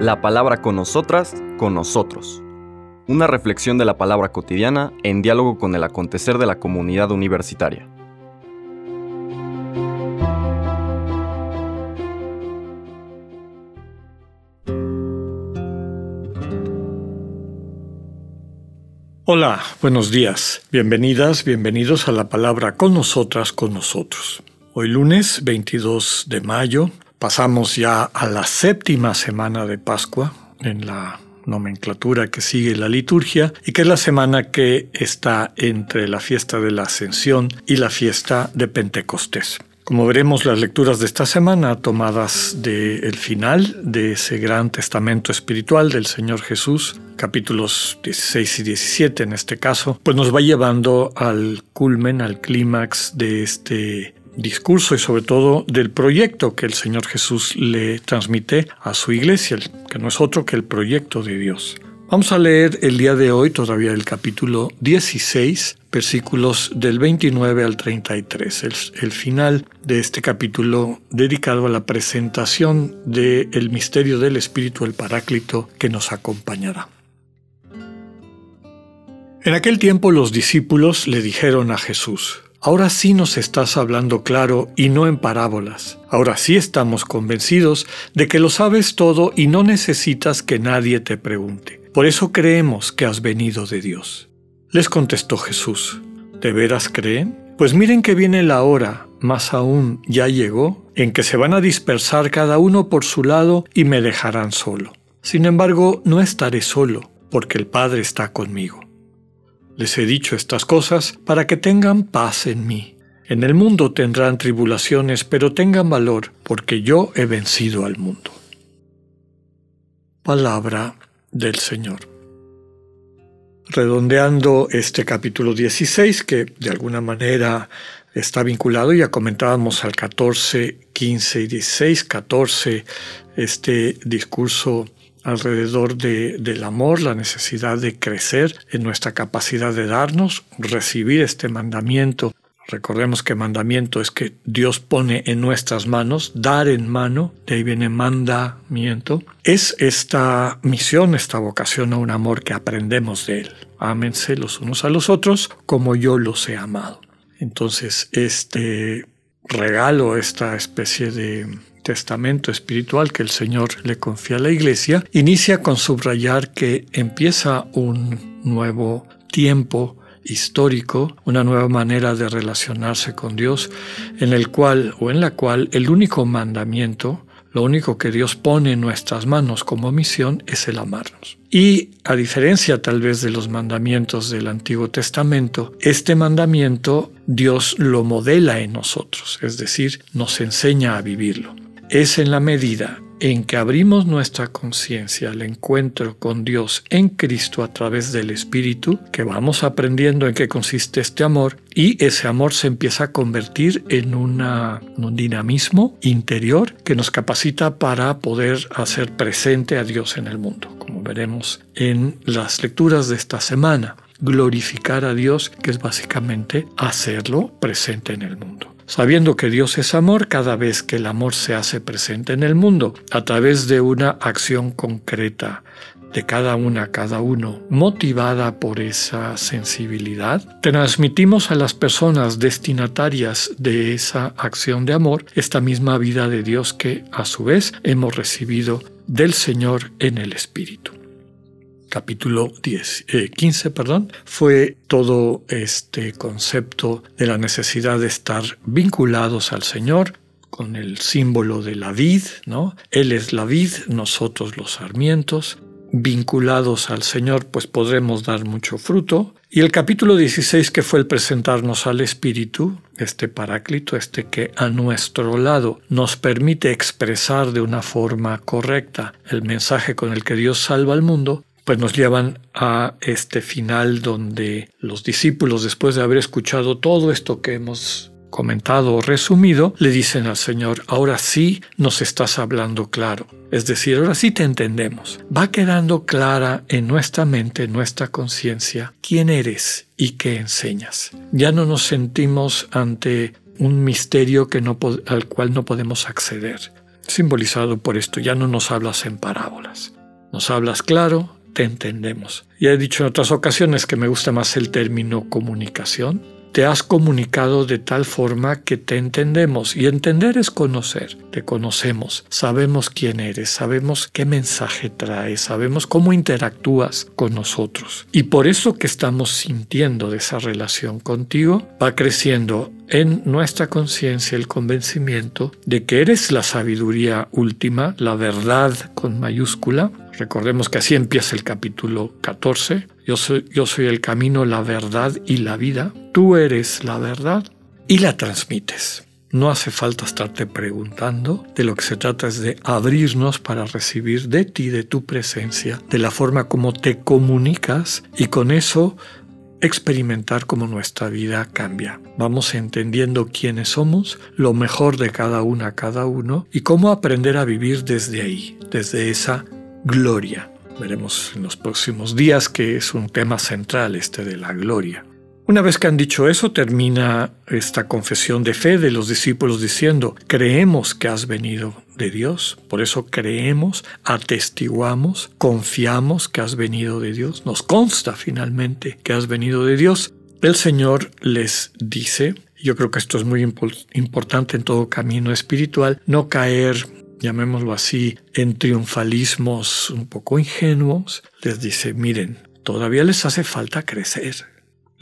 La palabra con nosotras, con nosotros. Una reflexión de la palabra cotidiana en diálogo con el acontecer de la comunidad universitaria. Hola, buenos días. Bienvenidas, bienvenidos a la palabra con nosotras, con nosotros. Hoy lunes 22 de mayo pasamos ya a la séptima semana de Pascua en la nomenclatura que sigue la liturgia y que es la semana que está entre la fiesta de la Ascensión y la fiesta de Pentecostés. Como veremos, las lecturas de esta semana, tomadas del final de ese gran testamento espiritual del Señor Jesús, capítulos 16 y 17 en este caso, pues nos va llevando al culmen, al clímax de este discurso y sobre todo del proyecto que el Señor Jesús le transmite a su iglesia, que no es otro que el proyecto de Dios. Vamos a leer el día de hoy todavía el capítulo 16, versículos del 29 al 33, el, final de este capítulo dedicado a la presentación del misterio del Espíritu, el Paráclito, que nos acompañará. En aquel tiempo los discípulos le dijeron a Jesús, Ahora sí nos estás hablando claro y no en parábolas. Ahora sí estamos convencidos de que lo sabes todo y no necesitas que nadie te pregunte. Por eso creemos que has venido de Dios. Les contestó Jesús, ¿de veras creen? Pues miren que viene la hora, más aún ya llegó, en que se van a dispersar cada uno por su lado y me dejarán solo. Sin embargo, no estaré solo, porque el Padre está conmigo. Les he dicho estas cosas para que tengan paz en mí. En el mundo tendrán tribulaciones, pero tengan valor, porque yo he vencido al mundo. Palabra del Señor. Redondeando este capítulo 16, que de alguna manera está vinculado, ya comentábamos al 14, 15 y 16, 14, este discurso alrededor de, del amor, la necesidad de crecer en nuestra capacidad de darnos, recibir este mandamiento Recordemos que mandamiento es que Dios pone en nuestras manos, dar en mano, de ahí viene mandamiento. Es esta misión, esta vocación a un amor que aprendemos de Él. Ámense los unos a los otros como yo los he amado. Entonces, este regalo, esta especie de testamento espiritual que el Señor le confía a la iglesia, inicia con subrayar que empieza un nuevo tiempo histórico, una nueva manera de relacionarse con Dios, en el cual o en la cual el único mandamiento, lo único que Dios pone en nuestras manos como misión es el amarnos. Y a diferencia tal vez de los mandamientos del Antiguo Testamento, este mandamiento Dios lo modela en nosotros, es decir, nos enseña a vivirlo. Es en la medida en que abrimos nuestra conciencia al encuentro con Dios en Cristo a través del Espíritu, que vamos aprendiendo en qué consiste este amor y ese amor se empieza a convertir en, una, un dinamismo interior que nos capacita para poder hacer presente a Dios en el mundo, como veremos en las lecturas de esta semana. Glorificar a Dios, que es básicamente hacerlo presente en el mundo sabiendo que Dios es amor cada vez que el amor se hace presente en el mundo, a través de una acción concreta de cada una, cada uno, motivada por esa sensibilidad, transmitimos a las personas destinatarias de esa acción de amor esta misma vida de Dios que a su vez hemos recibido del Señor en el Espíritu capítulo 10, 15, eh, perdón, fue todo este concepto de la necesidad de estar vinculados al Señor con el símbolo de la vid, ¿no? Él es la vid, nosotros los sarmientos, vinculados al Señor, pues podremos dar mucho fruto. Y el capítulo 16, que fue el presentarnos al Espíritu, este paráclito, este que a nuestro lado nos permite expresar de una forma correcta el mensaje con el que Dios salva al mundo, pues nos llevan a este final donde los discípulos, después de haber escuchado todo esto que hemos comentado o resumido, le dicen al Señor, ahora sí nos estás hablando claro. Es decir, ahora sí te entendemos. Va quedando clara en nuestra mente, en nuestra conciencia, quién eres y qué enseñas. Ya no nos sentimos ante un misterio que no, al cual no podemos acceder, simbolizado por esto, ya no nos hablas en parábolas, nos hablas claro, te entendemos. Ya he dicho en otras ocasiones que me gusta más el término comunicación, te has comunicado de tal forma que te entendemos. Y entender es conocer. Te conocemos, sabemos quién eres, sabemos qué mensaje traes, sabemos cómo interactúas con nosotros. Y por eso que estamos sintiendo de esa relación contigo, va creciendo en nuestra conciencia el convencimiento de que eres la sabiduría última, la verdad con mayúscula. Recordemos que así empieza el capítulo 14. Yo soy, yo soy el camino, la verdad y la vida. Tú eres la verdad y la transmites. No hace falta estarte preguntando, de lo que se trata es de abrirnos para recibir de ti, de tu presencia, de la forma como te comunicas y con eso experimentar cómo nuestra vida cambia. Vamos entendiendo quiénes somos, lo mejor de cada una, cada uno y cómo aprender a vivir desde ahí, desde esa gloria. Veremos en los próximos días que es un tema central este de la gloria. Una vez que han dicho eso, termina esta confesión de fe de los discípulos diciendo, creemos que has venido de Dios, por eso creemos, atestiguamos, confiamos que has venido de Dios, nos consta finalmente que has venido de Dios. El Señor les dice, yo creo que esto es muy importante en todo camino espiritual, no caer llamémoslo así, en triunfalismos un poco ingenuos, les dice, miren, todavía les hace falta crecer.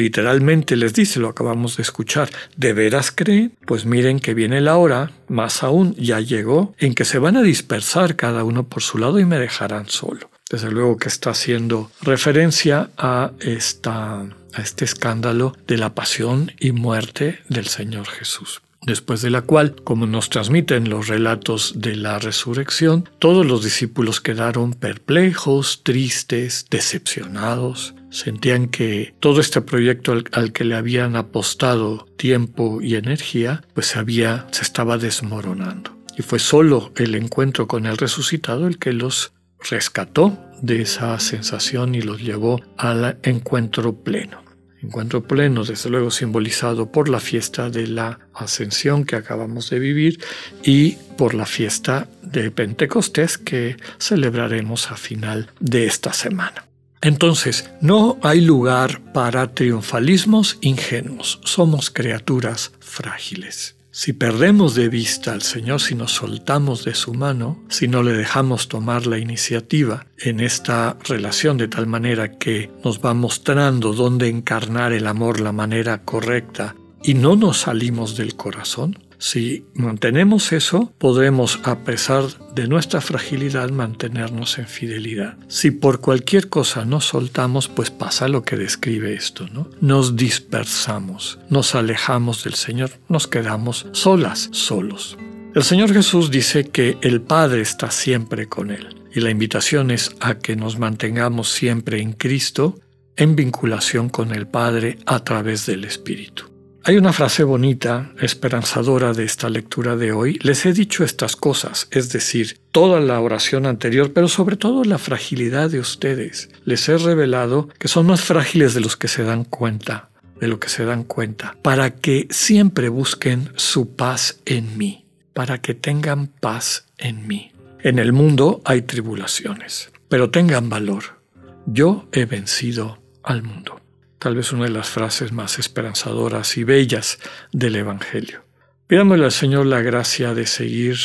Literalmente les dice, lo acabamos de escuchar, ¿de veras creen? Pues miren que viene la hora, más aún ya llegó, en que se van a dispersar cada uno por su lado y me dejarán solo. Desde luego que está haciendo referencia a, esta, a este escándalo de la pasión y muerte del Señor Jesús después de la cual, como nos transmiten los relatos de la resurrección, todos los discípulos quedaron perplejos, tristes, decepcionados, sentían que todo este proyecto al, que le habían apostado tiempo y energía, pues había, se estaba desmoronando. Y fue solo el encuentro con el resucitado el que los rescató de esa sensación y los llevó al encuentro pleno. Encuentro pleno, desde luego simbolizado por la fiesta de la ascensión que acabamos de vivir y por la fiesta de Pentecostés que celebraremos a final de esta semana. Entonces, no hay lugar para triunfalismos ingenuos. Somos criaturas frágiles. Si perdemos de vista al Señor, si nos soltamos de su mano, si no le dejamos tomar la iniciativa en esta relación de tal manera que nos va mostrando dónde encarnar el amor la manera correcta y no nos salimos del corazón, si mantenemos eso, podremos, a pesar de nuestra fragilidad, mantenernos en fidelidad. Si por cualquier cosa nos soltamos, pues pasa lo que describe esto, ¿no? Nos dispersamos, nos alejamos del Señor, nos quedamos solas, solos. El Señor Jesús dice que el Padre está siempre con Él y la invitación es a que nos mantengamos siempre en Cristo en vinculación con el Padre a través del Espíritu. Hay una frase bonita, esperanzadora de esta lectura de hoy. Les he dicho estas cosas, es decir, toda la oración anterior, pero sobre todo la fragilidad de ustedes. Les he revelado que son más frágiles de los que se dan cuenta, de lo que se dan cuenta, para que siempre busquen su paz en mí, para que tengan paz en mí. En el mundo hay tribulaciones, pero tengan valor. Yo he vencido al mundo tal vez una de las frases más esperanzadoras y bellas del Evangelio. Pidámosle al Señor la gracia de seguir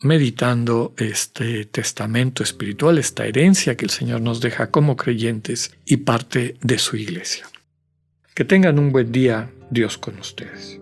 meditando este testamento espiritual, esta herencia que el Señor nos deja como creyentes y parte de su iglesia. Que tengan un buen día, Dios con ustedes.